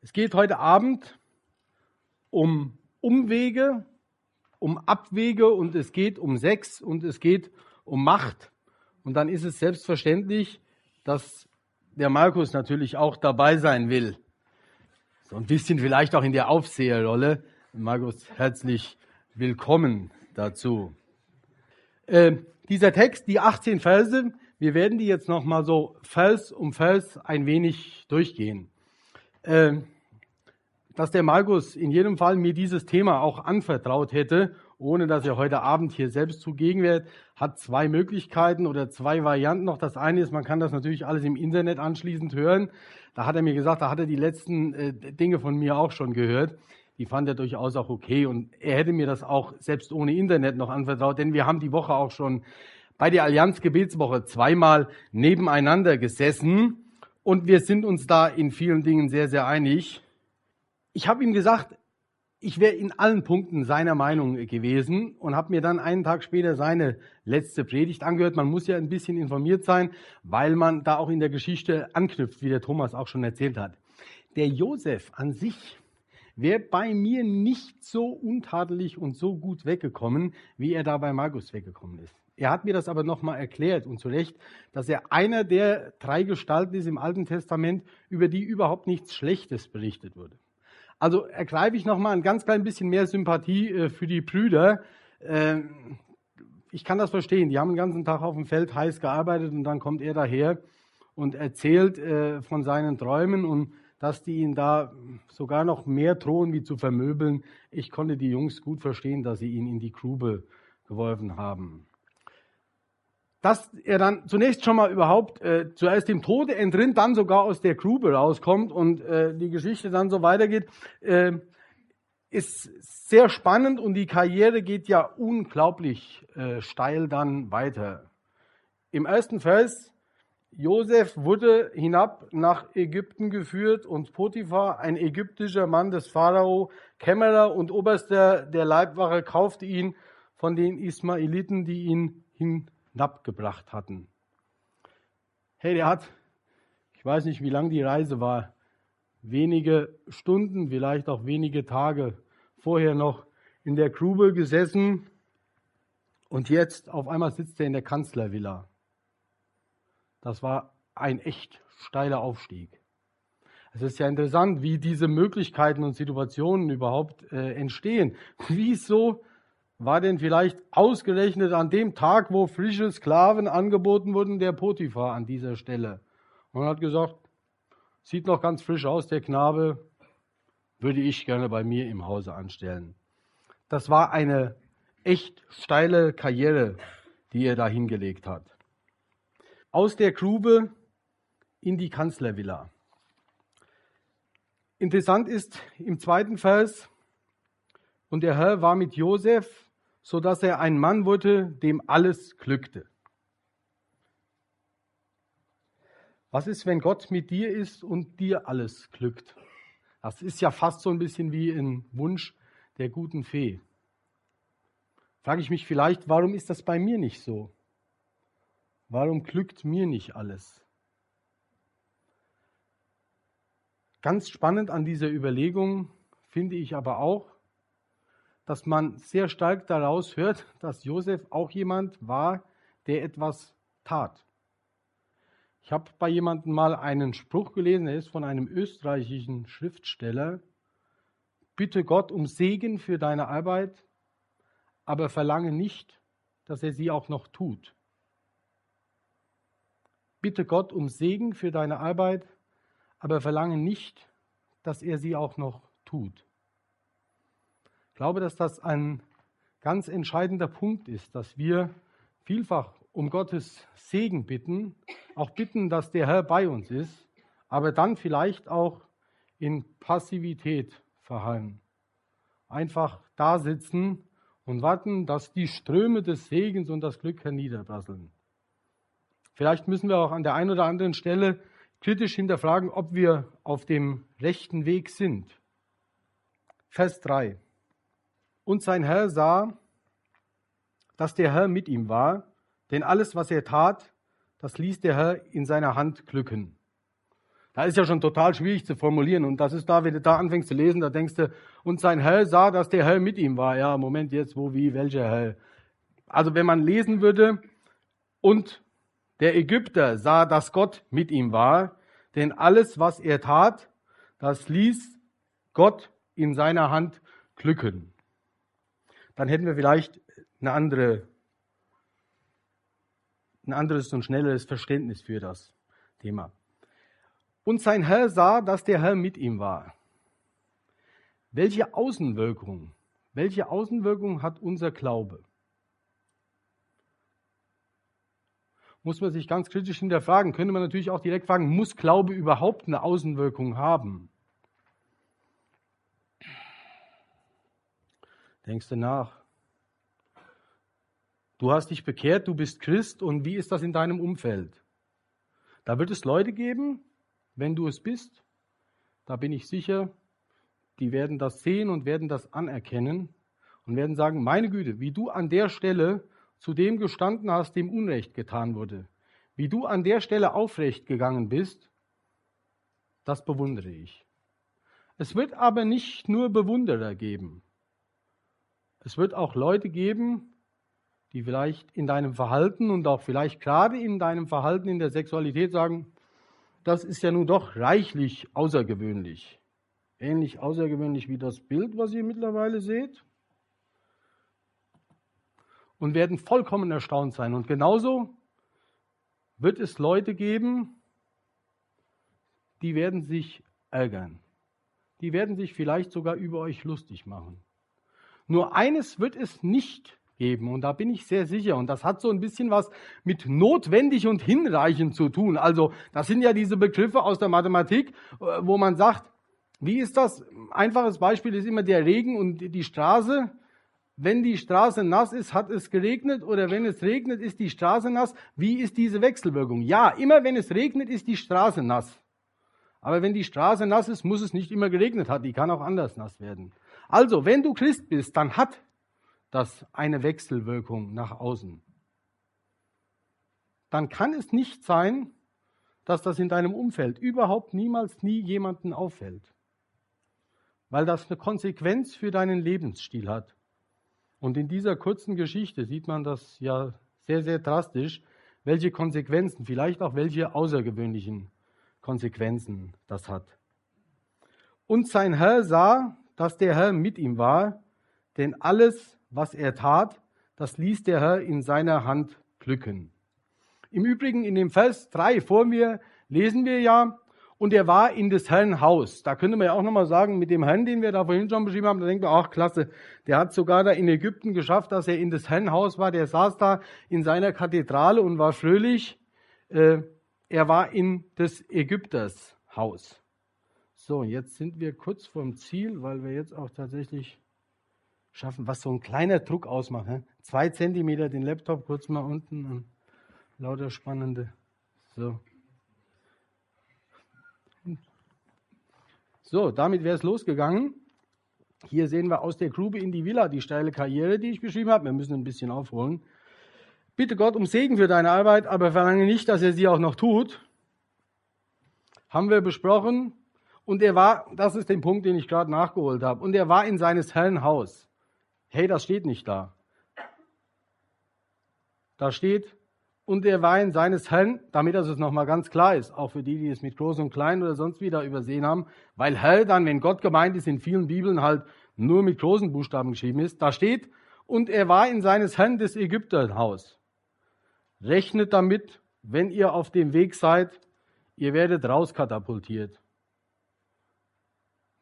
Es geht heute Abend um Umwege, um Abwege und es geht um Sex und es geht um Macht. Und dann ist es selbstverständlich, dass der Markus natürlich auch dabei sein will. So ein bisschen vielleicht auch in der Aufseherrolle. Markus, herzlich willkommen dazu. Äh, dieser Text, die 18 Verse, wir werden die jetzt nochmal so Vers um Vers ein wenig durchgehen. Äh, dass der Markus in jedem Fall mir dieses Thema auch anvertraut hätte, ohne dass er heute Abend hier selbst zugegen wäre, hat zwei Möglichkeiten oder zwei Varianten noch. Das eine ist, man kann das natürlich alles im Internet anschließend hören. Da hat er mir gesagt, da hat er die letzten äh, Dinge von mir auch schon gehört. Die fand er durchaus auch okay und er hätte mir das auch selbst ohne Internet noch anvertraut, denn wir haben die Woche auch schon bei der Allianz Gebetswoche zweimal nebeneinander gesessen und wir sind uns da in vielen Dingen sehr, sehr einig. Ich habe ihm gesagt, ich wäre in allen Punkten seiner Meinung gewesen und habe mir dann einen Tag später seine letzte Predigt angehört. Man muss ja ein bisschen informiert sein, weil man da auch in der Geschichte anknüpft, wie der Thomas auch schon erzählt hat. Der Josef an sich wäre bei mir nicht so untadelig und so gut weggekommen, wie er da bei Markus weggekommen ist. Er hat mir das aber nochmal erklärt und zu Recht, dass er einer der drei Gestalten ist im Alten Testament, über die überhaupt nichts Schlechtes berichtet wurde. Also ergreife ich nochmal ein ganz klein bisschen mehr Sympathie äh, für die Brüder. Ähm, ich kann das verstehen. Die haben den ganzen Tag auf dem Feld heiß gearbeitet und dann kommt er daher und erzählt äh, von seinen Träumen und dass die ihn da sogar noch mehr drohen, wie zu vermöbeln. Ich konnte die Jungs gut verstehen, dass sie ihn in die Grube geworfen haben dass er dann zunächst schon mal überhaupt äh, zuerst dem Tode entrinnt, dann sogar aus der Grube rauskommt und äh, die Geschichte dann so weitergeht, äh, ist sehr spannend und die Karriere geht ja unglaublich äh, steil dann weiter. Im ersten Vers, Josef wurde hinab nach Ägypten geführt und Potiphar, ein ägyptischer Mann des Pharao, Kämmerer und Oberster der Leibwache, kaufte ihn von den Ismaeliten, die ihn hin gebracht hatten. Hey, der hat, ich weiß nicht, wie lang die Reise war, wenige Stunden, vielleicht auch wenige Tage vorher noch in der Grube gesessen und jetzt auf einmal sitzt er in der Kanzlervilla. Das war ein echt steiler Aufstieg. Es ist ja interessant, wie diese Möglichkeiten und Situationen überhaupt äh, entstehen. Wieso war denn vielleicht ausgerechnet an dem Tag, wo frische Sklaven angeboten wurden, der Potiphar an dieser Stelle. Und hat gesagt, sieht noch ganz frisch aus, der Knabe, würde ich gerne bei mir im Hause anstellen. Das war eine echt steile Karriere, die er da hingelegt hat. Aus der Grube in die Kanzlervilla. Interessant ist im zweiten Vers, und der Herr war mit Josef, so dass er ein Mann wurde, dem alles glückte. Was ist, wenn Gott mit dir ist und dir alles glückt? Das ist ja fast so ein bisschen wie ein Wunsch der guten Fee. Frage ich mich vielleicht, warum ist das bei mir nicht so? Warum glückt mir nicht alles? Ganz spannend an dieser Überlegung finde ich aber auch, dass man sehr stark daraus hört, dass Josef auch jemand war, der etwas tat. Ich habe bei jemandem mal einen Spruch gelesen, er ist von einem österreichischen Schriftsteller. Bitte Gott um Segen für deine Arbeit, aber verlange nicht, dass er sie auch noch tut. Bitte Gott um Segen für deine Arbeit, aber verlange nicht, dass er sie auch noch tut glaube, dass das ein ganz entscheidender Punkt ist, dass wir vielfach um Gottes Segen bitten, auch bitten, dass der Herr bei uns ist, aber dann vielleicht auch in Passivität verhallen. Einfach da sitzen und warten, dass die Ströme des Segens und das Glück herniederprasseln. Vielleicht müssen wir auch an der einen oder anderen Stelle kritisch hinterfragen, ob wir auf dem rechten Weg sind. Vers 3. Und sein Herr sah, dass der Herr mit ihm war, denn alles, was er tat, das ließ der Herr in seiner Hand glücken. Da ist ja schon total schwierig zu formulieren. Und das ist da, wenn du da anfängst zu lesen, da denkst du, und sein Herr sah, dass der Herr mit ihm war. Ja, Moment jetzt, wo, wie, welcher Herr? Also wenn man lesen würde, und der Ägypter sah, dass Gott mit ihm war, denn alles, was er tat, das ließ Gott in seiner Hand glücken. Dann hätten wir vielleicht eine andere, ein anderes und schnelleres Verständnis für das Thema. Und sein Herr sah, dass der Herr mit ihm war. Welche Außenwirkung, welche Außenwirkung hat unser Glaube? muss man sich ganz kritisch hinterfragen. Könnte man natürlich auch direkt fragen, muss Glaube überhaupt eine Außenwirkung haben? Denkst du nach? Du hast dich bekehrt, du bist Christ und wie ist das in deinem Umfeld? Da wird es Leute geben, wenn du es bist, da bin ich sicher, die werden das sehen und werden das anerkennen und werden sagen, meine Güte, wie du an der Stelle zu dem gestanden hast, dem Unrecht getan wurde. Wie du an der Stelle aufrecht gegangen bist, das bewundere ich. Es wird aber nicht nur Bewunderer geben. Es wird auch Leute geben, die vielleicht in deinem Verhalten und auch vielleicht gerade in deinem Verhalten in der Sexualität sagen, das ist ja nun doch reichlich außergewöhnlich. Ähnlich außergewöhnlich wie das Bild, was ihr mittlerweile seht und werden vollkommen erstaunt sein. Und genauso wird es Leute geben, die werden sich ärgern. Die werden sich vielleicht sogar über euch lustig machen. Nur eines wird es nicht geben, und da bin ich sehr sicher, und das hat so ein bisschen was mit notwendig und hinreichend zu tun. Also, das sind ja diese Begriffe aus der Mathematik, äh, wo man sagt, wie ist das? Einfaches Beispiel ist immer der Regen und die Straße wenn die Straße nass ist, hat es geregnet oder wenn es regnet, ist die Straße nass. Wie ist diese Wechselwirkung? Ja, immer wenn es regnet, ist die Straße nass. Aber wenn die Straße nass ist, muss es nicht immer geregnet haben. Die kann auch anders nass werden. Also, wenn du Christ bist, dann hat das eine Wechselwirkung nach außen. Dann kann es nicht sein, dass das in deinem Umfeld überhaupt niemals nie jemanden auffällt. Weil das eine Konsequenz für deinen Lebensstil hat. Und in dieser kurzen Geschichte sieht man das ja sehr, sehr drastisch, welche Konsequenzen, vielleicht auch welche außergewöhnlichen Konsequenzen das hat. Und sein Herr sah, dass der Herr mit ihm war, denn alles, was er tat, das ließ der Herr in seiner Hand glücken. Im Übrigen in dem Vers 3 vor mir lesen wir ja, und er war in des Herrn Haus. Da könnte man ja auch nochmal sagen, mit dem Herrn, den wir da vorhin schon beschrieben haben, da denkt man, ach klasse, der hat sogar da in Ägypten geschafft, dass er in des Herrn Haus war. Der saß da in seiner Kathedrale und war fröhlich. Äh, er war in des Ägypters Haus. So, jetzt sind wir kurz vorm Ziel, weil wir jetzt auch tatsächlich schaffen, was so ein kleiner Druck ausmacht. Ne? Zwei Zentimeter den Laptop kurz mal unten und lauter spannende. So. So, damit wäre es losgegangen. Hier sehen wir aus der Grube in die Villa die steile Karriere, die ich beschrieben habe. Wir müssen ein bisschen aufholen. Bitte Gott um Segen für deine Arbeit, aber verlange nicht, dass er sie auch noch tut. Haben wir besprochen. Und er war, das ist der Punkt, den ich gerade nachgeholt habe, und er war in seines Herrn Haus. Hey, das steht nicht da. Da steht, und der Wein seines Herrn, damit das es nochmal ganz klar ist, auch für die, die es mit Groß und Klein oder sonst wieder übersehen haben, weil Herr dann, wenn Gott gemeint ist, in vielen Bibeln halt nur mit großen Buchstaben geschrieben ist, da steht, und er war in seines Herrn des Ägypterhaus. Rechnet damit, wenn ihr auf dem Weg seid, ihr werdet rauskatapultiert.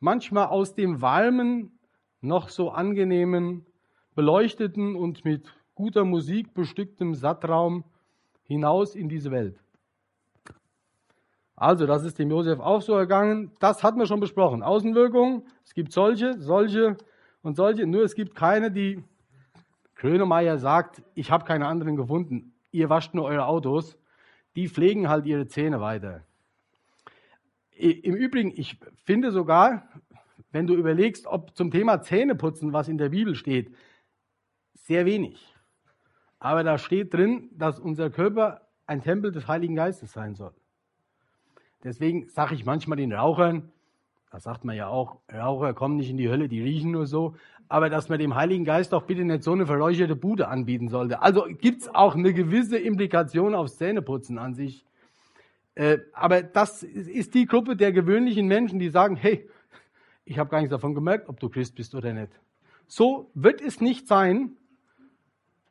Manchmal aus dem warmen, noch so angenehmen, beleuchteten und mit guter Musik bestücktem Sattraum hinaus in diese Welt. Also, das ist dem Josef auch so ergangen. Das hatten wir schon besprochen. Außenwirkungen, es gibt solche, solche und solche. Nur es gibt keine, die Krönemeyer sagt, ich habe keine anderen gefunden. Ihr wascht nur eure Autos. Die pflegen halt ihre Zähne weiter. Im Übrigen, ich finde sogar, wenn du überlegst, ob zum Thema Zähneputzen, was in der Bibel steht, sehr wenig. Aber da steht drin, dass unser Körper ein Tempel des Heiligen Geistes sein soll. Deswegen sage ich manchmal den Rauchern, da sagt man ja auch, Raucher kommen nicht in die Hölle, die riechen nur so, aber dass man dem Heiligen Geist doch bitte nicht so eine verräucherte Bude anbieten sollte. Also gibt's auch eine gewisse Implikation aufs Zähneputzen an sich. Äh, aber das ist die Gruppe der gewöhnlichen Menschen, die sagen, hey, ich habe gar nichts davon gemerkt, ob du Christ bist oder nicht. So wird es nicht sein,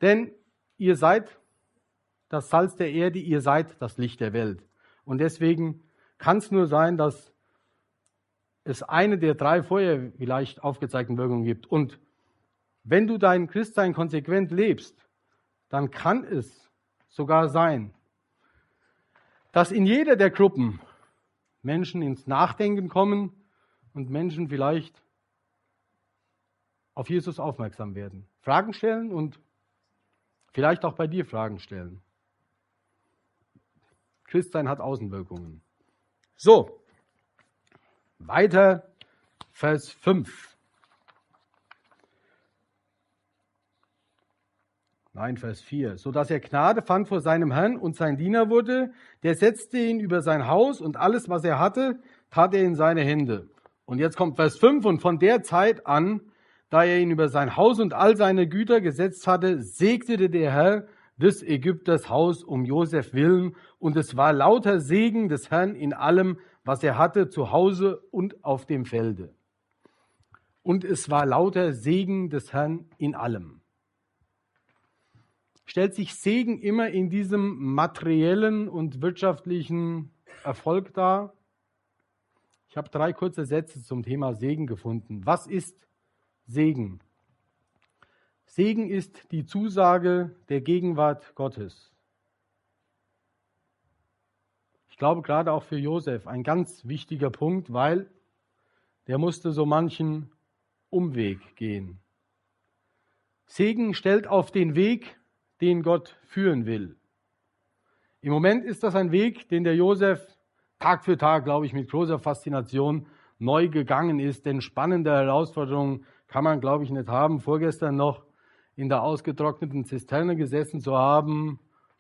denn ihr seid das Salz der Erde, ihr seid das Licht der Welt. Und deswegen kann es nur sein, dass es eine der drei vorher vielleicht aufgezeigten Wirkungen gibt. Und wenn du dein Christsein konsequent lebst, dann kann es sogar sein, dass in jeder der Gruppen Menschen ins Nachdenken kommen und Menschen vielleicht auf Jesus aufmerksam werden. Fragen stellen und vielleicht auch bei dir Fragen stellen. Christsein hat Außenwirkungen. So, weiter, Vers 5. Nein, Vers 4. So dass er Gnade fand vor seinem Herrn und sein Diener wurde, der setzte ihn über sein Haus und alles, was er hatte, tat er in seine Hände. Und jetzt kommt Vers 5 und von der Zeit an, da er ihn über sein Haus und all seine Güter gesetzt hatte, segnete der Herr des Ägypters Haus um Josef willen und es war lauter Segen des Herrn in allem, was er hatte, zu Hause und auf dem Felde. Und es war lauter Segen des Herrn in allem stellt sich Segen immer in diesem materiellen und wirtschaftlichen Erfolg dar? Ich habe drei kurze Sätze zum Thema Segen gefunden. Was ist Segen? Segen ist die Zusage der Gegenwart Gottes. Ich glaube gerade auch für Josef ein ganz wichtiger Punkt, weil der musste so manchen Umweg gehen. Segen stellt auf den Weg den Gott führen will. Im Moment ist das ein Weg, den der Josef Tag für Tag, glaube ich, mit großer Faszination neu gegangen ist. Denn spannende Herausforderungen kann man, glaube ich, nicht haben. Vorgestern noch in der ausgetrockneten Zisterne gesessen zu haben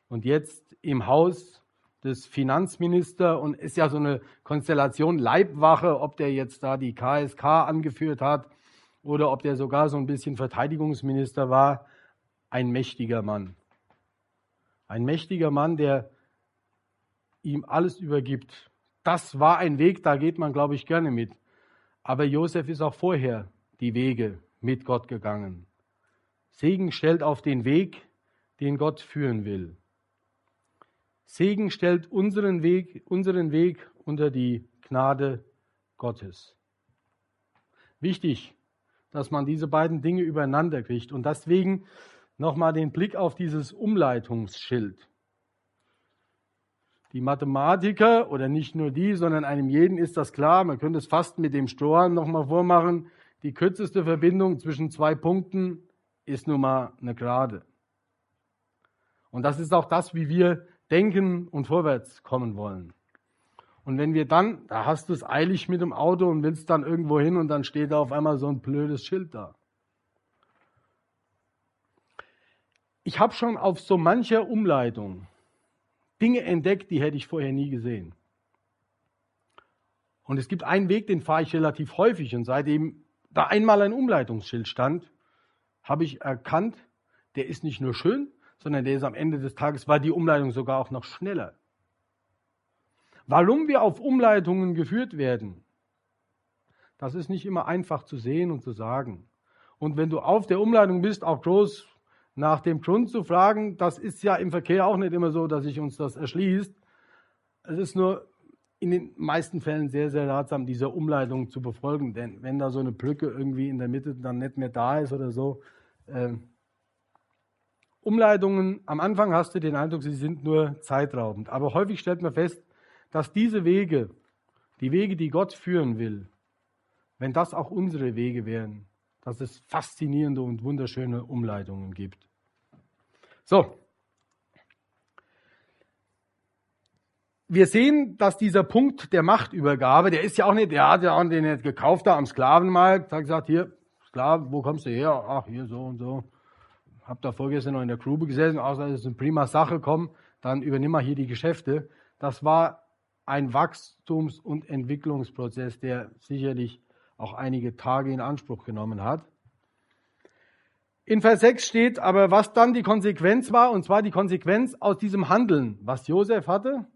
und jetzt im Haus des Finanzministers und ist ja so eine Konstellation Leibwache, ob der jetzt da die KSK angeführt hat oder ob der sogar so ein bisschen Verteidigungsminister war ein mächtiger Mann. Ein mächtiger Mann, der ihm alles übergibt. Das war ein Weg, da geht man, glaube ich, gerne mit. Aber Josef ist auch vorher die Wege mit Gott gegangen. Segen stellt auf den Weg, den Gott führen will. Segen stellt unseren Weg, unseren Weg unter die Gnade Gottes. Wichtig, dass man diese beiden Dinge übereinander kriegt. Und deswegen nochmal den Blick auf dieses Umleitungsschild. Die Mathematiker, oder nicht nur die, sondern einem jeden ist das klar, man könnte es fast mit dem Strohhalm nochmal vormachen, die kürzeste Verbindung zwischen zwei Punkten ist nun mal eine Gerade. Und das ist auch das, wie wir denken und vorwärts kommen wollen. Und wenn wir dann, da hast du es eilig mit dem Auto und willst dann irgendwo hin und dann steht da auf einmal so ein blödes Schild da. Ich habe schon auf so mancher Umleitung Dinge entdeckt, die hätte ich vorher nie gesehen. Und es gibt einen Weg, den fahre ich relativ häufig. Und seitdem da einmal ein Umleitungsschild stand, habe ich erkannt, der ist nicht nur schön, sondern der ist am Ende des Tages, war die Umleitung sogar auch noch schneller. Warum wir auf Umleitungen geführt werden, das ist nicht immer einfach zu sehen und zu sagen. Und wenn du auf der Umleitung bist, auch groß nach dem Grund zu fragen, das ist ja im Verkehr auch nicht immer so, dass sich uns das erschließt. Es ist nur in den meisten Fällen sehr, sehr ratsam, diese Umleitung zu befolgen. Denn wenn da so eine Brücke irgendwie in der Mitte dann nicht mehr da ist oder so, äh, Umleitungen, am Anfang hast du den Eindruck, sie sind nur zeitraubend. Aber häufig stellt man fest, dass diese Wege, die Wege, die Gott führen will, wenn das auch unsere Wege wären, dass es faszinierende und wunderschöne Umleitungen gibt. So. Wir sehen, dass dieser Punkt der Machtübergabe, der ist ja auch nicht, der hat ja auch den nicht gekauft da am Sklavenmarkt, hat gesagt, hier, Sklaven, wo kommst du her? Ach, hier so und so. Hab da vorgestern noch in der Grube gesessen, außer es ist eine prima Sache, komm, dann übernimm mal hier die Geschäfte. Das war ein Wachstums- und Entwicklungsprozess, der sicherlich auch einige Tage in Anspruch genommen hat. In Vers 6 steht aber, was dann die Konsequenz war, und zwar die Konsequenz aus diesem Handeln, was Josef hatte,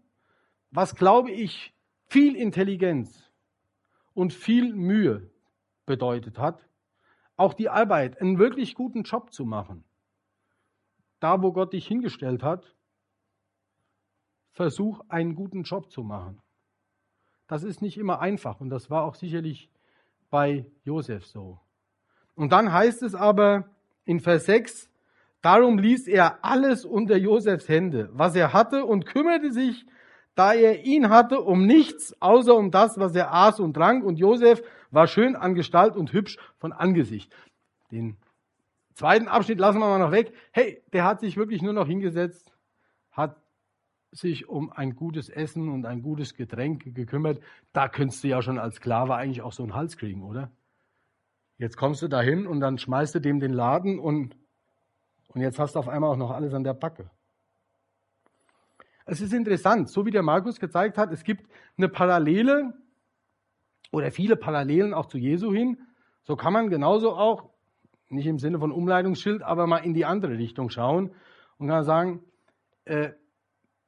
was glaube ich viel Intelligenz und viel Mühe bedeutet hat, auch die Arbeit, einen wirklich guten Job zu machen. Da, wo Gott dich hingestellt hat, versuch einen guten Job zu machen. Das ist nicht immer einfach und das war auch sicherlich bei Josef so. Und dann heißt es aber in Vers 6, darum ließ er alles unter Josefs Hände, was er hatte und kümmerte sich, da er ihn hatte, um nichts, außer um das, was er aß und trank. Und Josef war schön an Gestalt und hübsch von Angesicht. Den zweiten Abschnitt lassen wir mal noch weg. Hey, der hat sich wirklich nur noch hingesetzt, hat sich um ein gutes Essen und ein gutes Getränk gekümmert, da könntest du ja schon als Sklave eigentlich auch so einen Hals kriegen, oder? Jetzt kommst du dahin und dann schmeißt du dem den Laden und, und jetzt hast du auf einmal auch noch alles an der Backe. Es ist interessant, so wie der Markus gezeigt hat, es gibt eine Parallele oder viele Parallelen auch zu Jesu hin. So kann man genauso auch, nicht im Sinne von Umleitungsschild, aber mal in die andere Richtung schauen und kann sagen, äh,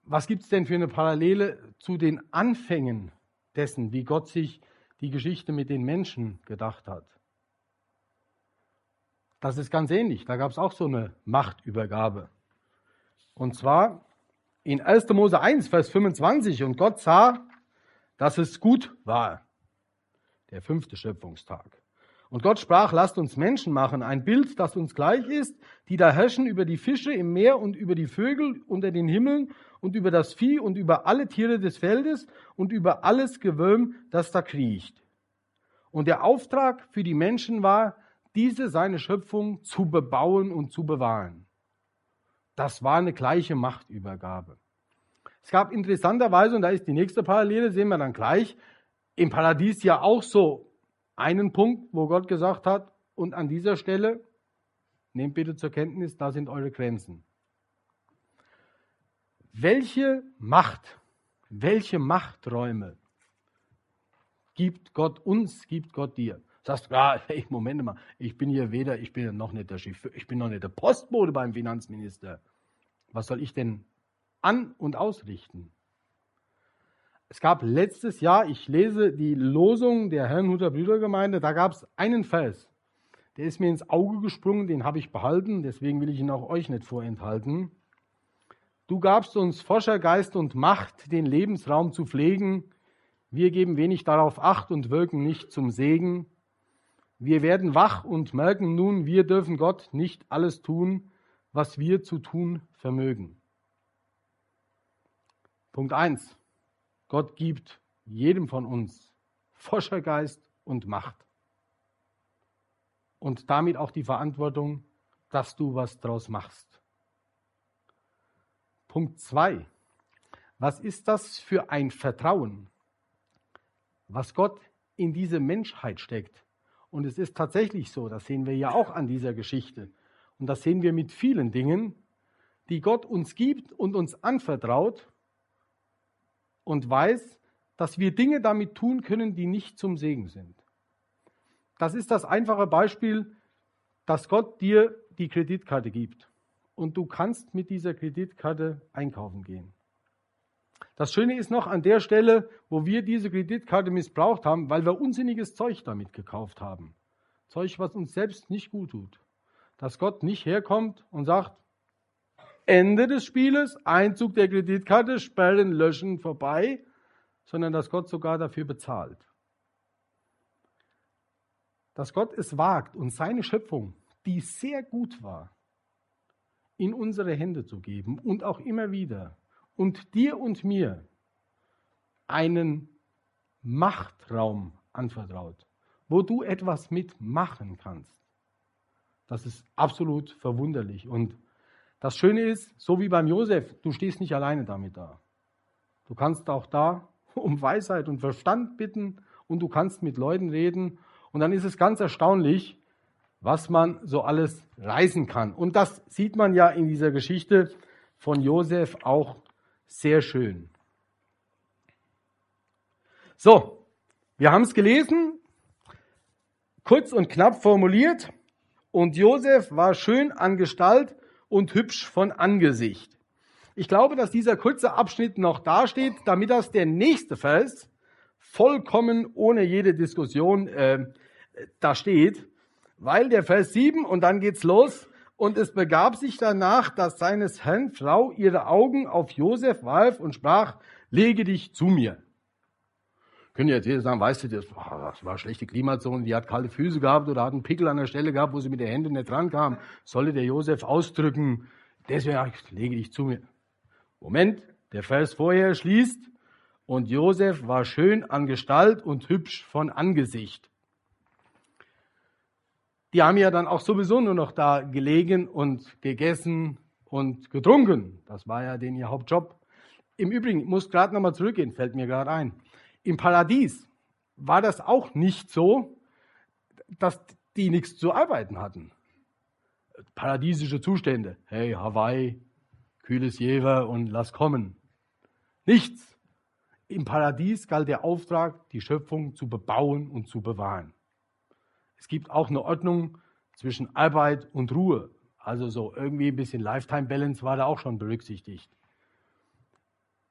was gibt es denn für eine Parallele zu den Anfängen dessen, wie Gott sich die Geschichte mit den Menschen gedacht hat? Das ist ganz ähnlich. Da gab es auch so eine Machtübergabe. Und zwar in 1. Mose 1, Vers 25. Und Gott sah, dass es gut war. Der fünfte Schöpfungstag. Und Gott sprach, lasst uns Menschen machen, ein Bild, das uns gleich ist, die da herrschen über die Fische im Meer und über die Vögel unter den Himmeln und über das Vieh und über alle Tiere des Feldes und über alles Gewölm, das da kriecht. Und der Auftrag für die Menschen war, diese seine Schöpfung zu bebauen und zu bewahren. Das war eine gleiche Machtübergabe. Es gab interessanterweise, und da ist die nächste Parallele, sehen wir dann gleich, im Paradies ja auch so einen Punkt, wo Gott gesagt hat, und an dieser Stelle, nehmt bitte zur Kenntnis, da sind eure Grenzen. Welche Macht, welche Machträume gibt Gott uns, gibt Gott dir? Sagst du, ja, hey, Moment mal, ich bin hier weder, ich bin noch nicht der Chef, ich bin noch nicht der Postbote beim Finanzminister. Was soll ich denn an- und ausrichten? Es gab letztes Jahr, ich lese die Losung der Herrnhuter Brüdergemeinde, da gab es einen Vers, der ist mir ins Auge gesprungen, den habe ich behalten, deswegen will ich ihn auch euch nicht vorenthalten. Du gabst uns Forschergeist und Macht, den Lebensraum zu pflegen. Wir geben wenig darauf Acht und wirken nicht zum Segen. Wir werden wach und merken nun, wir dürfen Gott nicht alles tun, was wir zu tun vermögen. Punkt 1. Gott gibt jedem von uns Forschergeist und Macht. Und damit auch die Verantwortung, dass du was draus machst. Punkt 2. Was ist das für ein Vertrauen, was Gott in diese Menschheit steckt? Und es ist tatsächlich so, das sehen wir ja auch an dieser Geschichte. Und das sehen wir mit vielen Dingen, die Gott uns gibt und uns anvertraut und weiß, dass wir Dinge damit tun können, die nicht zum Segen sind. Das ist das einfache Beispiel, dass Gott dir die Kreditkarte gibt und du kannst mit dieser Kreditkarte einkaufen gehen. Das Schöne ist noch an der Stelle, wo wir diese Kreditkarte missbraucht haben, weil wir unsinniges Zeug damit gekauft haben. Zeug, was uns selbst nicht gut tut. Dass Gott nicht herkommt und sagt, Ende des Spieles, Einzug der Kreditkarte, Sperren, Löschen, vorbei, sondern dass Gott sogar dafür bezahlt. Dass Gott es wagt und seine Schöpfung, die sehr gut war, in unsere Hände zu geben und auch immer wieder und dir und mir einen Machtraum anvertraut, wo du etwas mitmachen kannst. Das ist absolut verwunderlich und das Schöne ist, so wie beim Josef, du stehst nicht alleine damit da. Du kannst auch da um Weisheit und Verstand bitten und du kannst mit Leuten reden. Und dann ist es ganz erstaunlich, was man so alles reißen kann. Und das sieht man ja in dieser Geschichte von Josef auch sehr schön. So, wir haben es gelesen, kurz und knapp formuliert. Und Josef war schön an Gestalt und hübsch von Angesicht. Ich glaube, dass dieser kurze Abschnitt noch dasteht, damit das der nächste Vers vollkommen ohne jede Diskussion äh, da steht, weil der Vers 7 und dann geht's los. Und es begab sich danach, dass seines Herrn Frau ihre Augen auf Josef warf und sprach, lege dich zu mir. Können jetzt jeder sagen, weißt du, das, das war schlechte Klimazone, die hat kalte Füße gehabt oder hat einen Pickel an der Stelle gehabt, wo sie mit den Händen nicht rankam. Solle der Josef ausdrücken, deswegen lege dich zu mir. Moment, der Vers vorher schließt, und Josef war schön an Gestalt und hübsch von Angesicht. Die haben ja dann auch sowieso nur noch da gelegen und gegessen und getrunken. Das war ja den ihr Hauptjob. Im Übrigen, ich muss gerade nochmal zurückgehen, fällt mir gerade ein. Im Paradies war das auch nicht so, dass die nichts zu arbeiten hatten. Paradiesische Zustände. Hey, Hawaii, kühles Jever und lass kommen. Nichts. Im Paradies galt der Auftrag, die Schöpfung zu bebauen und zu bewahren. Es gibt auch eine Ordnung zwischen Arbeit und Ruhe. Also so irgendwie ein bisschen Lifetime Balance war da auch schon berücksichtigt.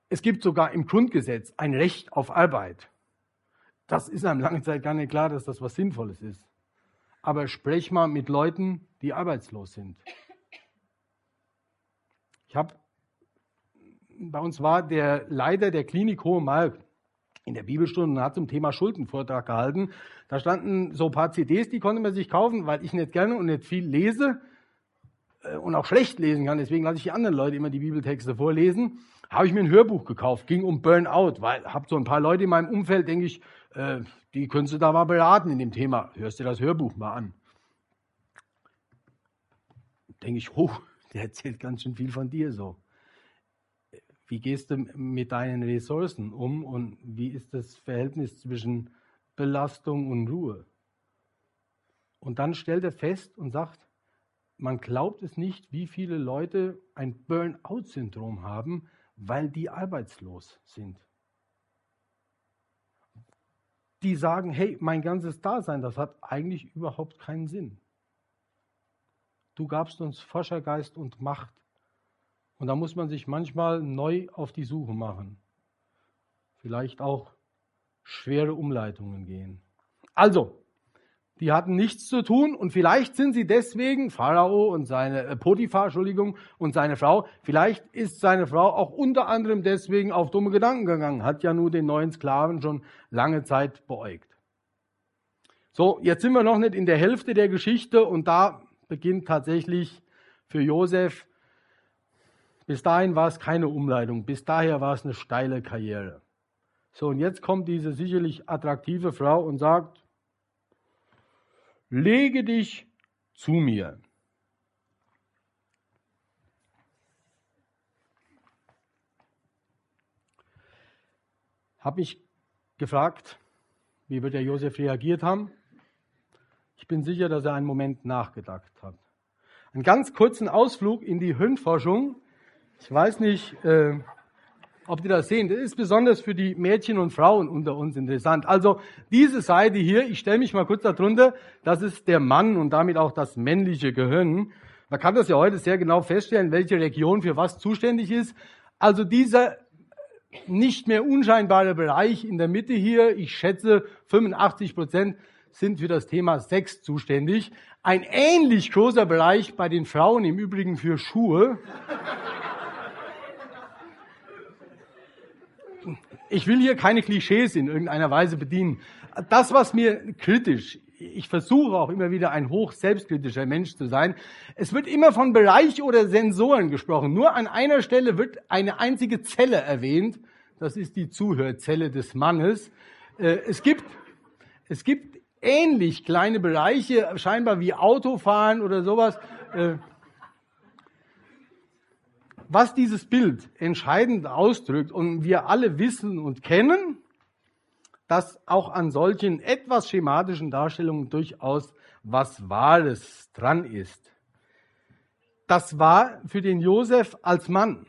Es gibt sogar im Grundgesetz ein Recht auf Arbeit. Das ist einem lange Zeit gar nicht klar, dass das was Sinnvolles ist. Aber sprech mal mit Leuten, die arbeitslos sind. Ich habe, bei uns war der Leiter der Klinik Hohe Mark in der Bibelstunde und hat zum Thema Schulden Vortrag gehalten. Da standen so ein paar CDs, die konnte man sich kaufen, weil ich nicht gerne und nicht viel lese äh, und auch schlecht lesen kann. Deswegen lasse ich die anderen Leute immer die Bibeltexte vorlesen. Habe ich mir ein Hörbuch gekauft, ging um Burnout, weil habe so ein paar Leute in meinem Umfeld, denke ich, äh, die können du da mal beraten in dem Thema. Hörst du das Hörbuch mal an? Denke ich, hoch, der erzählt ganz schön viel von dir so. Wie gehst du mit deinen Ressourcen um und wie ist das Verhältnis zwischen Belastung und Ruhe? Und dann stellt er fest und sagt, man glaubt es nicht, wie viele Leute ein Burnout-Syndrom haben, weil die arbeitslos sind. Die sagen, hey, mein ganzes Dasein, das hat eigentlich überhaupt keinen Sinn. Du gabst uns Forschergeist und Macht. Und da muss man sich manchmal neu auf die Suche machen. Vielleicht auch schwere Umleitungen gehen. Also, die hatten nichts zu tun und vielleicht sind sie deswegen, Pharao und seine, äh, Potiphar, Entschuldigung, und seine Frau, vielleicht ist seine Frau auch unter anderem deswegen auf dumme Gedanken gegangen, hat ja nur den neuen Sklaven schon lange Zeit beäugt. So, jetzt sind wir noch nicht in der Hälfte der Geschichte und da beginnt tatsächlich für Josef. Bis dahin war es keine Umleitung, bis daher war es eine steile Karriere. So, und jetzt kommt diese sicherlich attraktive Frau und sagt, lege dich zu mir. Habe ich gefragt, wie wird der Josef reagiert haben? Ich bin sicher, dass er einen Moment nachgedacht hat. Einen ganz kurzen Ausflug in die Hirnforschung. Ich weiß nicht, äh, ob die das sehen. Das ist besonders für die Mädchen und Frauen unter uns interessant. Also diese Seite hier, ich stelle mich mal kurz darunter, das ist der Mann und damit auch das männliche Gehirn. Man kann das ja heute sehr genau feststellen, welche Region für was zuständig ist. Also dieser nicht mehr unscheinbare Bereich in der Mitte hier, ich schätze 85 Prozent, sind für das Thema Sex zuständig. Ein ähnlich großer Bereich bei den Frauen im Übrigen für Schuhe. Ich will hier keine Klischees in irgendeiner Weise bedienen. Das, was mir kritisch, ich versuche auch immer wieder ein hoch selbstkritischer Mensch zu sein. Es wird immer von Bereich oder Sensoren gesprochen. Nur an einer Stelle wird eine einzige Zelle erwähnt. Das ist die Zuhörzelle des Mannes. Äh, es gibt, es gibt ähnlich kleine Bereiche, scheinbar wie Autofahren oder sowas. Was dieses Bild entscheidend ausdrückt und wir alle wissen und kennen, dass auch an solchen etwas schematischen Darstellungen durchaus was Wahres dran ist. Das war für den Josef als Mann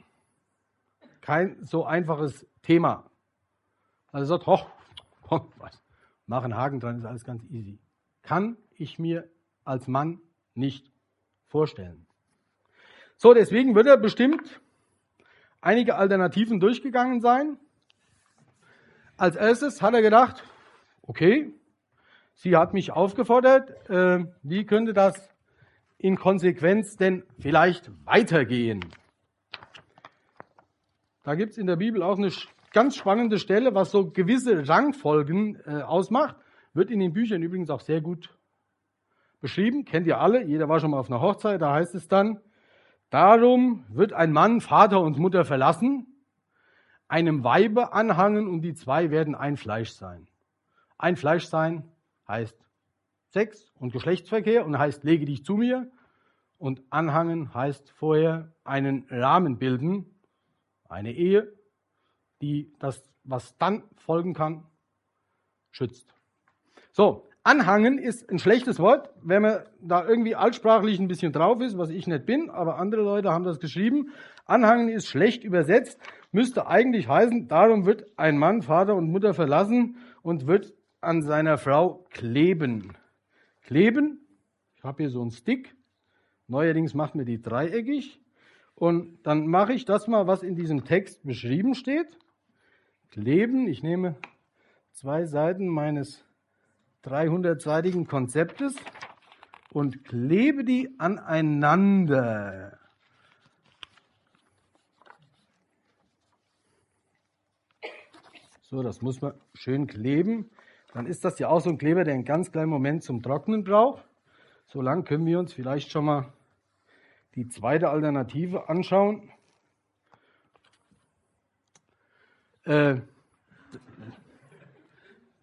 kein so einfaches Thema. Also er sagt, hoch, komm, was, mach einen Haken dran, ist alles ganz easy. Kann ich mir als Mann nicht vorstellen. So, deswegen wird er bestimmt einige Alternativen durchgegangen sein. Als erstes hat er gedacht, okay, sie hat mich aufgefordert, äh, wie könnte das in Konsequenz denn vielleicht weitergehen? Da gibt es in der Bibel auch eine ganz spannende Stelle, was so gewisse Rangfolgen äh, ausmacht. Wird in den Büchern übrigens auch sehr gut beschrieben. Kennt ihr alle, jeder war schon mal auf einer Hochzeit, da heißt es dann, darum wird ein Mann Vater und Mutter verlassen, einem Weibe anhangen und die zwei werden ein Fleisch sein. Ein Fleisch sein heißt Sex und Geschlechtsverkehr und heißt lege dich zu mir und anhangen heißt vorher einen Rahmen bilden, eine Ehe, die das, was dann folgen kann, schützt. So, anhangen ist ein schlechtes Wort, wenn man da irgendwie altsprachlich ein bisschen drauf ist, was ich nicht bin, aber andere Leute haben das geschrieben. Anhangen ist schlecht übersetzt, müsste eigentlich heißen, darum wird ein Mann Vater und Mutter verlassen und wird an seiner Frau kleben. Kleben, ich habe hier so einen Stick, neuerdings macht mir die dreieckig und dann mache ich das mal, was in diesem Text beschrieben steht. Kleben, ich nehme zwei Seiten meines 300-seitigen Konzeptes und klebe die aneinander. So, das muss man schön kleben. Dann ist das ja auch so ein Kleber, der einen ganz kleinen Moment zum Trocknen braucht. So lang können wir uns vielleicht schon mal die zweite Alternative anschauen. Äh,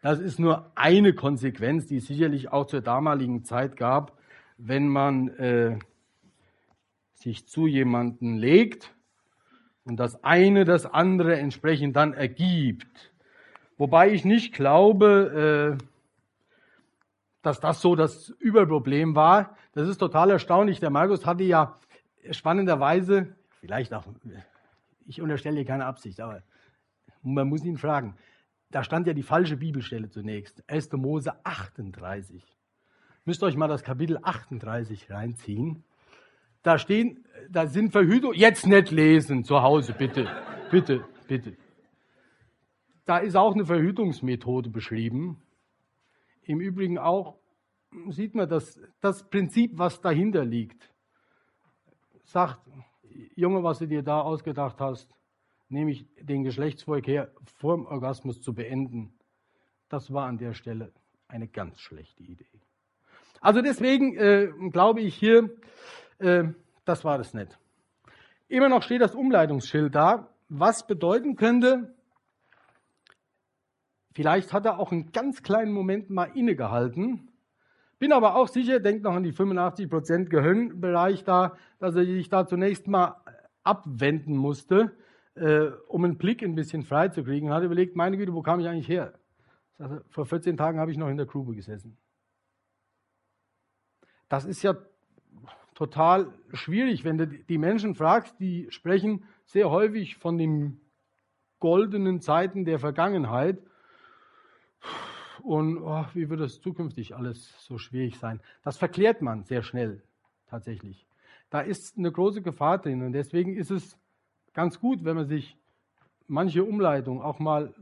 das ist nur eine Konsequenz, die es sicherlich auch zur damaligen Zeit gab, wenn man äh, sich zu jemanden legt und das eine das andere entsprechend dann ergibt. Wobei ich nicht glaube, äh, dass das so das Überproblem war. Das ist total erstaunlich. Der Markus hatte ja spannenderweise, vielleicht auch, ich unterstelle keine Absicht, aber man muss ihn fragen da stand ja die falsche Bibelstelle zunächst. 1. Mose 38. Müsst euch mal das Kapitel 38 reinziehen. Da stehen, da sind Verhütung, jetzt nicht lesen zu Hause, bitte, bitte, bitte. Da ist auch eine Verhütungsmethode beschrieben. Im Übrigen auch sieht man das, das Prinzip, was dahinter liegt. Sagt, Junge, was du dir da ausgedacht hast, nämlich den Geschlechtsverkehr vor dem Orgasmus zu beenden, das war an der Stelle eine ganz schlechte Idee. Also deswegen äh, glaube ich hier, äh, das war das nicht. Immer noch steht das Umleitungsschild da, was bedeuten könnte, vielleicht hat er auch einen ganz kleinen Moment mal innegehalten. Bin aber auch sicher, denkt noch an die 85% Gehirnbereich da, dass er sich da zunächst mal abwenden musste äh, um einen Blick ein bisschen frei zu kriegen, hat überlegt, meine Güte, wo kam ich eigentlich her? Sagte, vor 14 Tagen habe ich noch in der Grube gesessen. Das ist ja total schwierig, wenn du die Menschen fragst, die sprechen sehr häufig von den goldenen Zeiten der Vergangenheit. Und oh, wie wird das zukünftig alles so schwierig sein? Das verklärt man sehr schnell tatsächlich. Da ist eine große Gefahr drin und deswegen ist es ganz gut, wenn man sich manche Umleitung auch mal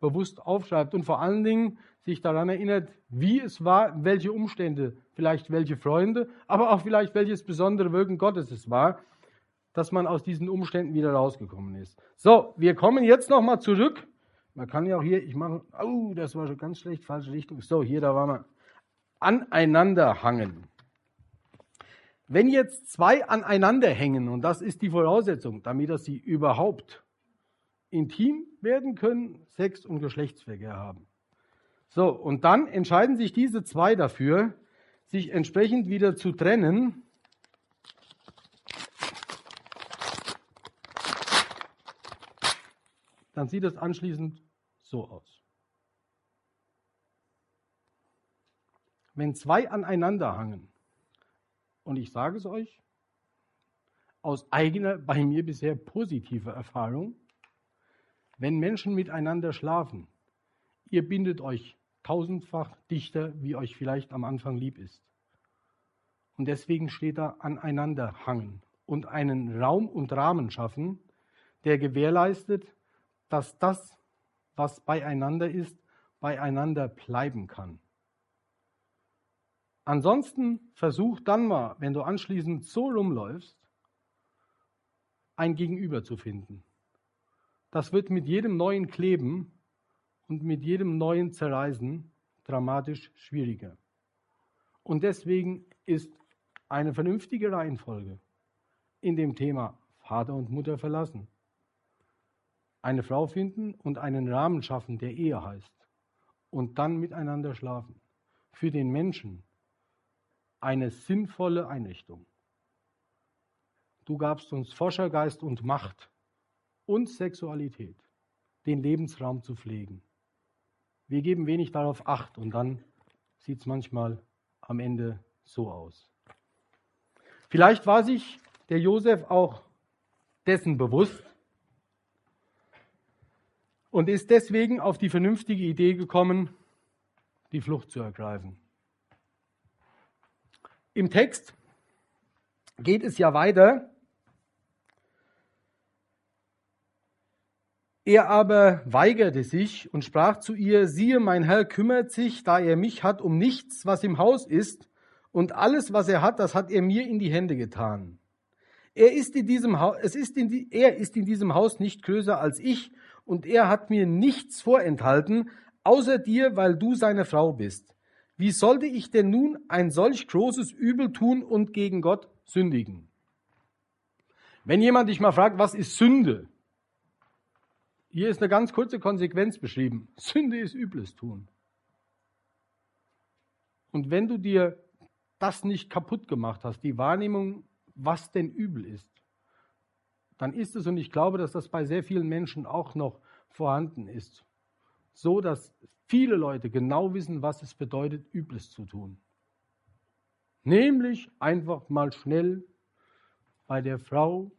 bewusst aufschreibt und vor allen Dingen sich daran erinnert, wie es war, welche Umstände, vielleicht welche Freunde, aber auch vielleicht welches besondere Wirken Gottes es war, dass man aus diesen Umständen wieder rausgekommen ist. So, wir kommen jetzt nochmal zurück. Man kann ja auch hier, ich mache, oh, das war schon ganz schlecht, falsche Richtung. So, hier, da waren wir. Aneinander hangen. Wenn jetzt zwei aneinander hängen, und das ist die Voraussetzung, damit dass sie überhaupt intim werden können, Sex und Geschlechtsverkehr haben. So, und dann entscheiden sich diese zwei dafür, sich entsprechend wieder zu trennen. Dann sieht es anschließend so aus. Wenn zwei aneinander hangen, und ich sage es euch aus eigener, bei mir bisher positiver Erfahrung, wenn Menschen miteinander schlafen, ihr bindet euch tausendfach dichter, wie euch vielleicht am Anfang lieb ist. Und deswegen steht da aneinander hangen und einen Raum und Rahmen schaffen, der gewährleistet, dass das, was beieinander ist, beieinander bleiben kann. Ansonsten versuch dann mal, wenn du anschließend so rumläufst, ein Gegenüber zu finden. Das wird mit jedem neuen Kleben und mit jedem neuen Zerreißen dramatisch schwieriger. Und deswegen ist eine vernünftige Reihenfolge in dem Thema Vater und Mutter verlassen, eine Frau finden und einen Rahmen schaffen, der Ehe heißt, und dann miteinander schlafen. Für den Menschen eine sinnvolle Einrichtung. Du gabst uns Forschergeist und Macht und Sexualität, den Lebensraum zu pflegen. Wir geben wenig darauf Acht und dann sieht es manchmal am Ende so aus. Vielleicht war sich der Josef auch dessen bewusst, und ist deswegen auf die vernünftige Idee gekommen, die Flucht zu ergreifen. Im Text geht es ja weiter. Er aber weigerte sich und sprach zu ihr, siehe, mein Herr kümmert sich, da er mich hat, um nichts, was im Haus ist, und alles, was er hat, das hat er mir in die Hände getan. Er ist in diesem, Haus, es ist in die, er ist in diesem Haus nicht größer als ich, und er hat mir nichts vorenthalten, außer dir, weil du seine Frau bist. Wie sollte ich denn nun ein solch großes Übel tun und gegen Gott sündigen? Wenn jemand dich mal fragt, was ist Sünde? Hier ist eine ganz kurze Konsequenz beschrieben. Sünde ist übles tun. Und wenn du dir das nicht kaputt gemacht hast, die Wahrnehmung, was denn übel ist, dann ist es, und ich glaube, dass das bei sehr vielen Menschen auch noch vorhanden ist, so dass viele Leute genau wissen, was es bedeutet, Übles zu tun. Nämlich einfach mal schnell bei der Frau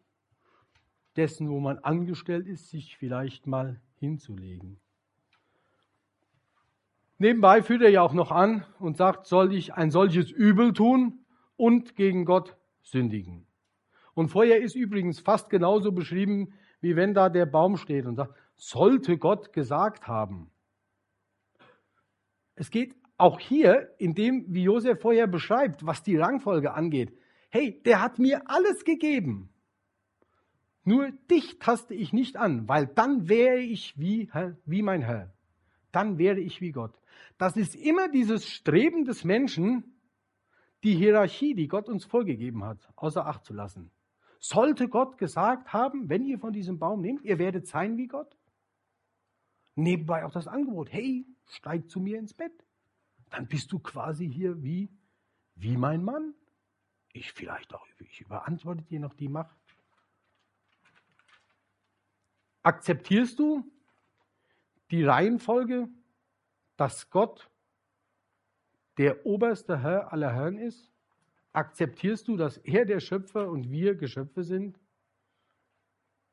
dessen, wo man angestellt ist, sich vielleicht mal hinzulegen. Nebenbei führt er ja auch noch an und sagt, soll ich ein solches Übel tun und gegen Gott sündigen. Und vorher ist übrigens fast genauso beschrieben, wie wenn da der Baum steht und sagt, sollte Gott gesagt haben. Es geht auch hier in dem, wie Josef vorher beschreibt, was die Rangfolge angeht. Hey, der hat mir alles gegeben. Nur dich taste ich nicht an, weil dann wäre ich wie, wie mein Herr. Dann wäre ich wie Gott. Das ist immer dieses Streben des Menschen, die Hierarchie, die Gott uns vorgegeben hat, außer Acht zu lassen. Sollte Gott gesagt haben, wenn ihr von diesem Baum nehmt, ihr werdet sein wie Gott? Nebenbei auch das Angebot, hey, steig zu mir ins Bett. Dann bist du quasi hier wie, wie mein Mann. Ich vielleicht auch, ich überantworte dir noch die Macht. Akzeptierst du die Reihenfolge, dass Gott der oberste Herr aller Herren ist? Akzeptierst du, dass er der Schöpfer und wir Geschöpfe sind?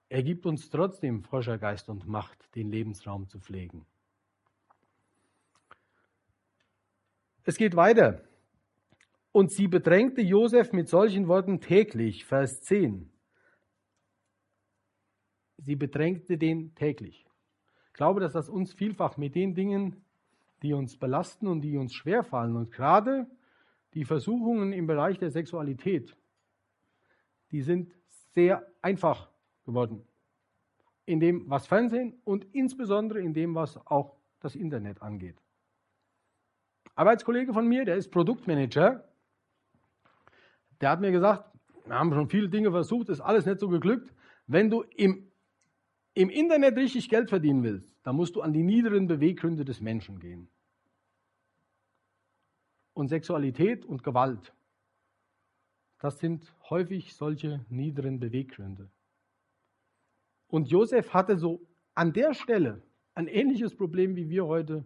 Er gibt uns trotzdem Forschergeist und Macht, den Lebensraum zu pflegen. Es geht weiter. Und sie bedrängte Josef mit solchen Worten täglich, Vers 10. Sie bedrängte den täglich. Ich glaube, dass das uns vielfach mit den Dingen, die uns belasten und die uns schwerfallen und gerade die Versuchungen im Bereich der Sexualität, die sind sehr einfach geworden. In dem, was Fernsehen und insbesondere in dem, was auch das Internet angeht. Arbeitskollege von mir, der ist Produktmanager, der hat mir gesagt, wir haben schon viele Dinge versucht, ist alles nicht so geglückt. Wenn du im, im Internet richtig Geld verdienen willst, dann musst du an die niederen Beweggründe des Menschen gehen und Sexualität und Gewalt. Das sind häufig solche niederen Beweggründe. Und Josef hatte so an der Stelle ein ähnliches Problem wie wir heute,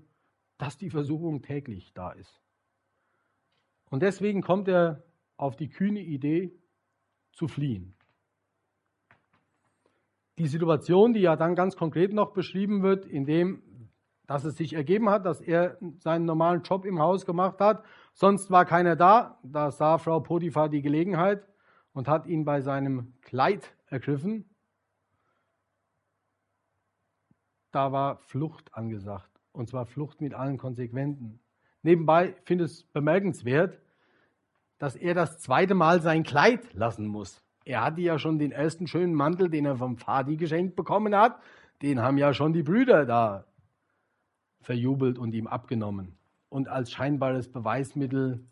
dass die Versuchung täglich da ist. Und deswegen kommt er auf die kühne Idee zu fliehen. Die Situation, die ja dann ganz konkret noch beschrieben wird, in dem dass es sich ergeben hat, dass er seinen normalen Job im Haus gemacht hat. Sonst war keiner da. Da sah Frau Potiphar die Gelegenheit und hat ihn bei seinem Kleid ergriffen. Da war Flucht angesagt. Und zwar Flucht mit allen Konsequenzen. Nebenbei finde ich es bemerkenswert, dass er das zweite Mal sein Kleid lassen muss. Er hatte ja schon den ersten schönen Mantel, den er vom Vati geschenkt bekommen hat. Den haben ja schon die Brüder da verjubelt und ihm abgenommen. Und als scheinbares Beweismittel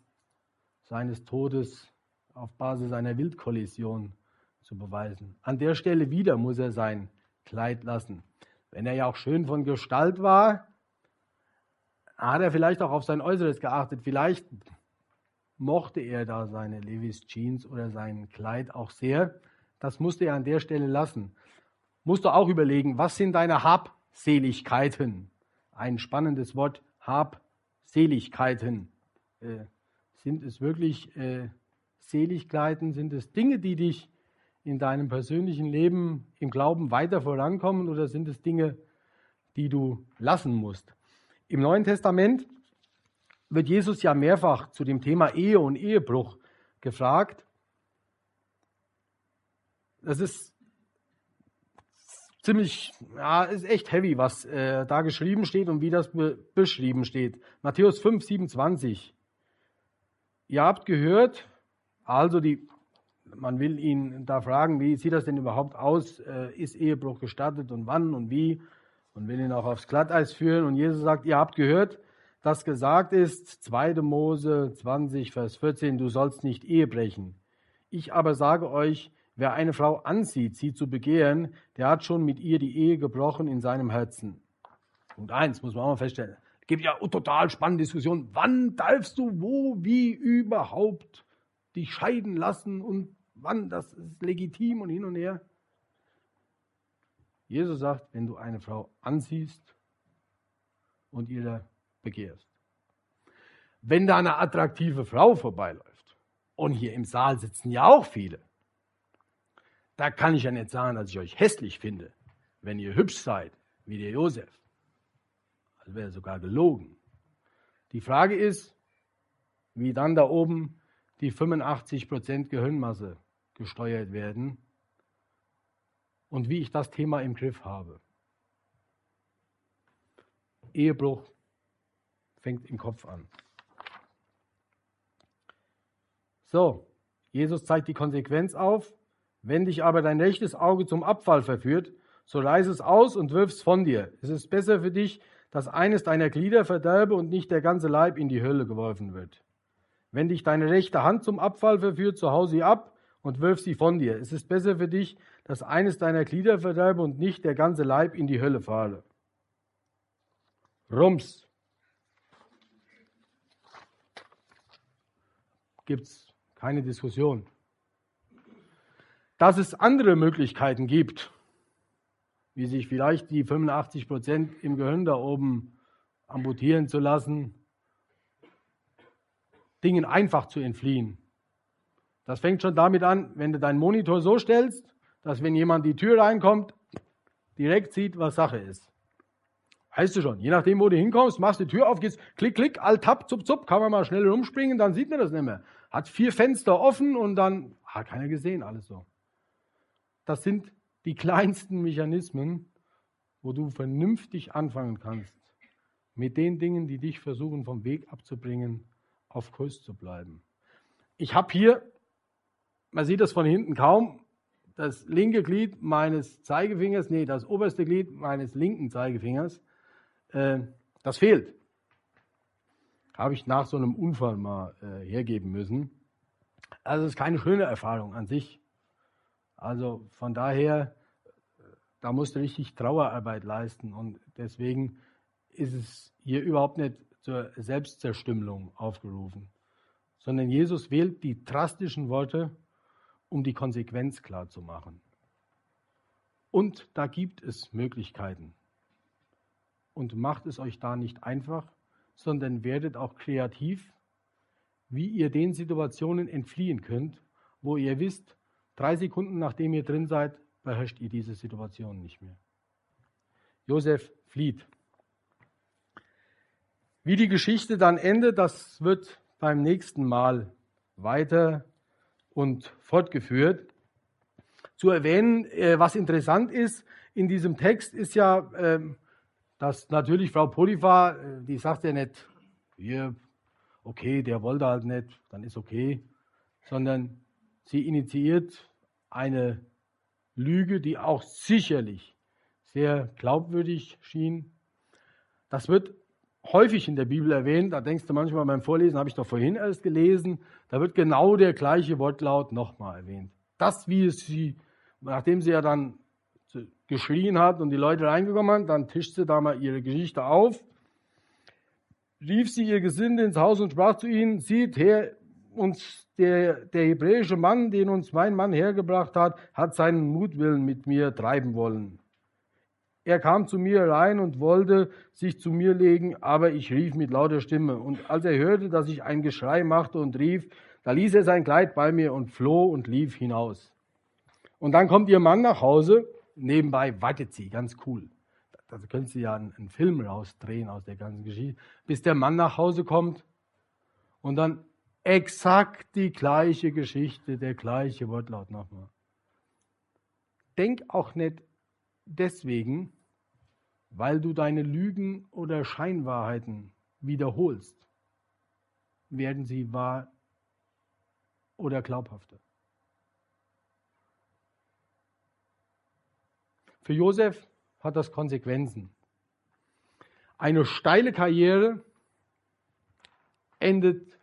seines Todes auf Basis einer Wildkollision zu beweisen. An der Stelle wieder muss er sein Kleid lassen. Wenn er ja auch schön von Gestalt war, hat er vielleicht auch auf sein Äußeres geachtet. Vielleicht mochte er da seine Levis Jeans oder sein Kleid auch sehr. Das musste er an der Stelle lassen. Musst du auch überlegen, was sind deine Habseligkeiten? Ein spannendes Wort, Habseligkeiten. Äh, sind es wirklich äh, Seligkeiten? Sind es Dinge, die dich in deinem persönlichen Leben im Glauben weiter vorankommen oder sind es Dinge, die du lassen musst? Im Neuen Testament wird Jesus ja mehrfach zu dem Thema Ehe und Ehebruch gefragt. Das ist ziemlich, ja, ist echt heavy, was äh, da geschrieben steht und wie das be beschrieben steht. Matthäus 5, 27. Ihr habt gehört, also die, man will ihn da fragen, wie sieht das denn überhaupt aus? Äh, ist Ehebruch gestattet und wann und wie? und will ihn auch aufs Glatteis führen. Und Jesus sagt, ihr habt gehört, dass gesagt ist, 2. Mose 20, Vers 14, du sollst nicht Ehe brechen. Ich aber sage euch, wer eine Frau ansieht, sie zu begehren, der hat schon mit ihr die Ehe gebrochen in seinem Herzen. Punkt eins muss man auch mal feststellen. Es gibt ja total spannende Diskussionen. Wann darfst du wo, wie überhaupt dich scheiden lassen und wann das ist legitim und hin und her. Jesus sagt, wenn du eine Frau ansiehst und ihr begehrst. Wenn da eine attraktive Frau vorbeiläuft, und hier im Saal sitzen ja auch viele, da kann ich ja nicht sagen, dass ich euch hässlich finde, wenn ihr hübsch seid, wie der Josef. Das wäre sogar gelogen. Die Frage ist, wie dann da oben die 85% Gehirnmasse gesteuert werden und wie ich das Thema im Griff habe. Ehebruch fängt im Kopf an. So, Jesus zeigt die Konsequenz auf. Wenn dich aber dein rechtes Auge zum Abfall verführt, so reiß es aus und wirf es von dir. Es ist besser für dich, dass eines deiner Glieder verderbe und nicht der ganze Leib in die Hölle geworfen wird. Wenn dich deine rechte Hand zum Abfall verführt, so hau sie ab und wirf sie von dir. Es ist besser für dich, dass eines deiner Glieder verderbe und nicht der ganze Leib in die Hölle falle. Rums. Gibt es keine Diskussion. Dass es andere Möglichkeiten gibt, wie sich vielleicht die 85 Prozent im Gehirn da oben amputieren zu lassen, Dingen einfach zu entfliehen, das fängt schon damit an, wenn du deinen Monitor so stellst, dass wenn jemand die Tür reinkommt, direkt sieht, was Sache ist. Heißt du schon, je nachdem, wo du hinkommst, machst die Tür auf, gehst klick, klick, alt, tab, zup, zup, kann man mal schnell rumspringen, dann sieht man das nicht mehr. Hat vier Fenster offen und dann hat keiner gesehen, alles so. Das sind die kleinsten Mechanismen, wo du vernünftig anfangen kannst, mit den Dingen, die dich versuchen, vom Weg abzubringen, auf Kurs zu bleiben. Ich habe hier man sieht das von hinten kaum, das linke Glied meines Zeigefingers, nee, das oberste Glied meines linken Zeigefingers, äh, das fehlt. Habe ich nach so einem Unfall mal äh, hergeben müssen. Also es ist keine schöne Erfahrung an sich. Also von daher, da musste richtig Trauerarbeit leisten und deswegen ist es hier überhaupt nicht zur Selbstzerstümmelung aufgerufen, sondern Jesus wählt die drastischen Worte, um die Konsequenz klar zu machen. Und da gibt es Möglichkeiten. Und macht es euch da nicht einfach, sondern werdet auch kreativ, wie ihr den Situationen entfliehen könnt, wo ihr wisst, drei Sekunden nachdem ihr drin seid, beherrscht ihr diese Situation nicht mehr. Josef flieht. Wie die Geschichte dann endet, das wird beim nächsten Mal weiter und fortgeführt. Zu erwähnen, äh, was interessant ist in diesem Text, ist ja, ähm, dass natürlich Frau Potiphar, äh, die sagt ja nicht, hier, okay, der wollte halt nicht, dann ist okay, sondern sie initiiert eine Lüge, die auch sicherlich sehr glaubwürdig schien. Das wird häufig in der Bibel erwähnt. Da denkst du manchmal beim Vorlesen, habe ich doch vorhin erst gelesen. Da wird genau der gleiche Wortlaut nochmal erwähnt. Das, wie es sie, nachdem sie ja dann geschrien hat und die Leute reingekommen sind, dann tischt sie da mal ihre Geschichte auf, rief sie ihr Gesinde ins Haus und sprach zu ihnen, sieht her, uns der, der hebräische Mann, den uns mein Mann hergebracht hat, hat seinen Mutwillen mit mir treiben wollen. Er kam zu mir rein und wollte sich zu mir legen, aber ich rief mit lauter Stimme. Und als er hörte, dass ich ein Geschrei machte und rief, da ließ er sein Kleid bei mir und floh und lief hinaus. Und dann kommt ihr Mann nach Hause, nebenbei wartet sie, ganz cool. Da können Sie ja einen Film rausdrehen aus der ganzen Geschichte, bis der Mann nach Hause kommt und dann exakt die gleiche Geschichte, der gleiche Wortlaut nochmal. Denk auch nicht deswegen, weil du deine Lügen oder Scheinwahrheiten wiederholst, werden sie wahr oder glaubhafter. Für Josef hat das Konsequenzen. Eine steile Karriere endet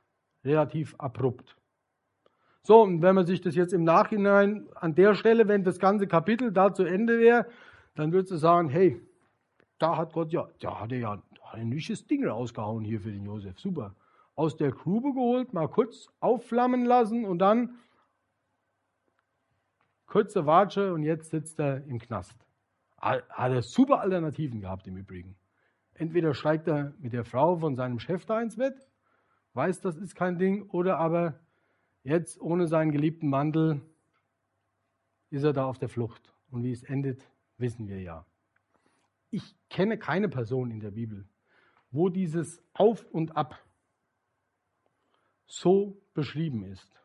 relativ abrupt. So, und wenn man sich das jetzt im Nachhinein an der Stelle, wenn das ganze Kapitel da zu Ende wäre, dann würdest du sagen, hey, da hat Gott ja, da hat er ja ein nüches Ding rausgehauen hier für den Josef. Super. Aus der Grube geholt, mal kurz aufflammen lassen und dann kurze Watsche und jetzt sitzt er im Knast. Hat er super Alternativen gehabt im Übrigen. Entweder steigt er mit der Frau von seinem Chef da ins Bett, weiß, das ist kein Ding, oder aber jetzt ohne seinen geliebten Mantel ist er da auf der Flucht. Und wie es endet, wissen wir ja. Ich kenne keine Person in der Bibel, wo dieses Auf und Ab so beschrieben ist.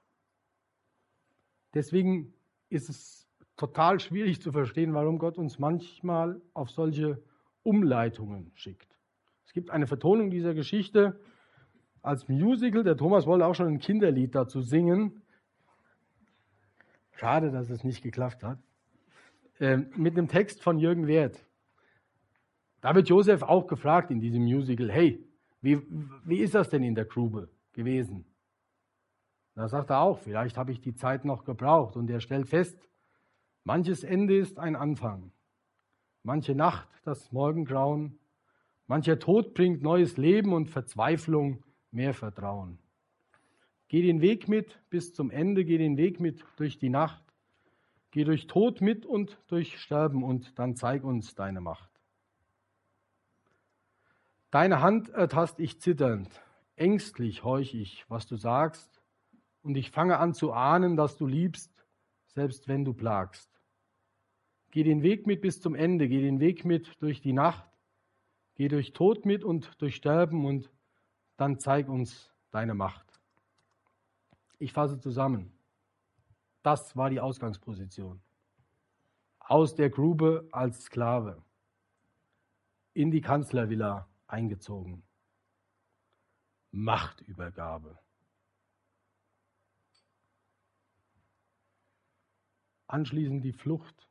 Deswegen ist es total schwierig zu verstehen, warum Gott uns manchmal auf solche Umleitungen schickt. Es gibt eine Vertonung dieser Geschichte als Musical. Der Thomas wollte auch schon ein Kinderlied dazu singen. Schade, dass es nicht geklappt hat. Ähm, mit einem Text von Jürgen Wert. Da wird Josef auch gefragt in diesem Musical, hey, wie, wie ist das denn in der Grube gewesen? Da sagt er auch, vielleicht habe ich die Zeit noch gebraucht. Und er stellt fest, manches Ende ist ein Anfang. Manche Nacht das Morgengrauen. Mancher Tod bringt neues Leben und Verzweiflung mehr Vertrauen. Geh den Weg mit bis zum Ende, geh den Weg mit durch die Nacht. Geh durch Tod mit und durch Sterben und dann zeig uns deine Macht. Deine Hand ertast ich zitternd, ängstlich horch ich, was du sagst, und ich fange an zu ahnen, dass du liebst, selbst wenn du plagst. Geh den Weg mit bis zum Ende, geh den Weg mit durch die Nacht, geh durch Tod mit und durch Sterben und dann zeig uns deine Macht. Ich fasse zusammen. Das war die Ausgangsposition. Aus der Grube als Sklave in die Kanzlervilla eingezogen. Machtübergabe. Anschließend die Flucht,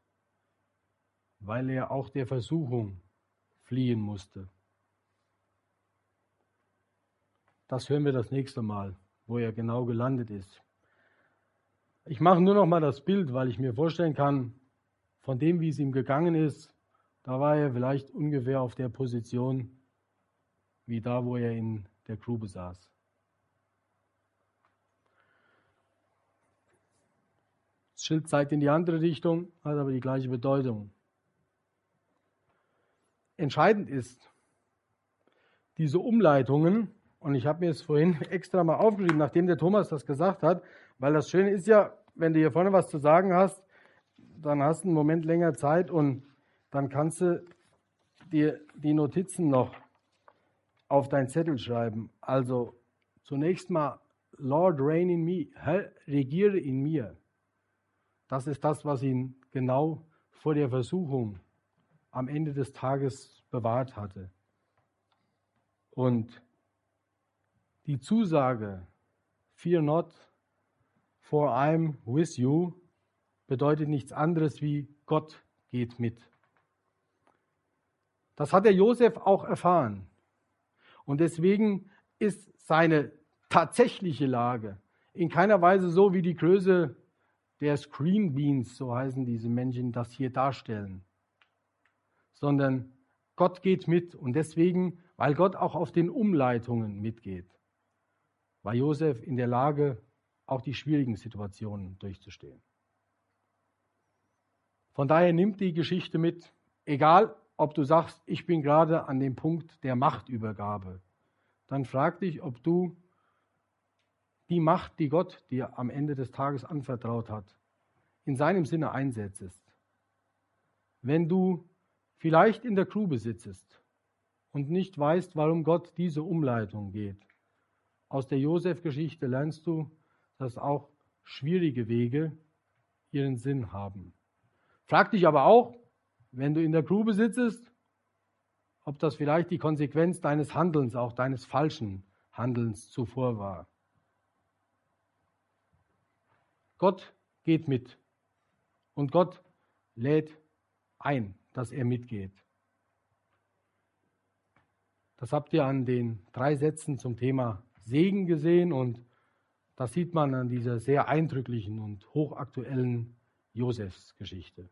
weil er auch der Versuchung fliehen musste. Das hören wir das nächste Mal, wo er genau gelandet ist. Ich mache nur noch mal das Bild, weil ich mir vorstellen kann, von dem, wie es ihm gegangen ist, da war er vielleicht ungefähr auf der Position wie da, wo er in der Grube saß. Das Schild zeigt in die andere Richtung, hat aber die gleiche Bedeutung. Entscheidend ist, diese Umleitungen, und ich habe mir es vorhin extra mal aufgeschrieben, nachdem der Thomas das gesagt hat, weil das Schöne ist ja, wenn du hier vorne was zu sagen hast, dann hast du einen Moment länger Zeit und dann kannst du dir die Notizen noch auf dein Zettel schreiben. Also zunächst mal, Lord reign in me, Herr, regiere in mir. Das ist das, was ihn genau vor der Versuchung am Ende des Tages bewahrt hatte. Und die Zusage, Fear not, for I'm with you, bedeutet nichts anderes wie Gott geht mit. Das hat der Josef auch erfahren. Und deswegen ist seine tatsächliche Lage in keiner Weise so wie die Größe der Screen Beans, so heißen diese Menschen, das hier darstellen, sondern Gott geht mit und deswegen, weil Gott auch auf den Umleitungen mitgeht, war Josef in der Lage, auch die schwierigen Situationen durchzustehen. Von daher nimmt die Geschichte mit, egal ob du sagst, ich bin gerade an dem Punkt der Machtübergabe, dann frag dich, ob du die Macht, die Gott dir am Ende des Tages anvertraut hat, in seinem Sinne einsetzt. Wenn du vielleicht in der Grube sitzt und nicht weißt, warum Gott diese Umleitung geht, aus der Josef-Geschichte lernst du, dass auch schwierige Wege ihren Sinn haben. Frag dich aber auch, wenn du in der Grube sitzt, ob das vielleicht die Konsequenz deines Handelns, auch deines falschen Handelns zuvor war. Gott geht mit und Gott lädt ein, dass er mitgeht. Das habt ihr an den drei Sätzen zum Thema Segen gesehen und das sieht man an dieser sehr eindrücklichen und hochaktuellen Josefsgeschichte.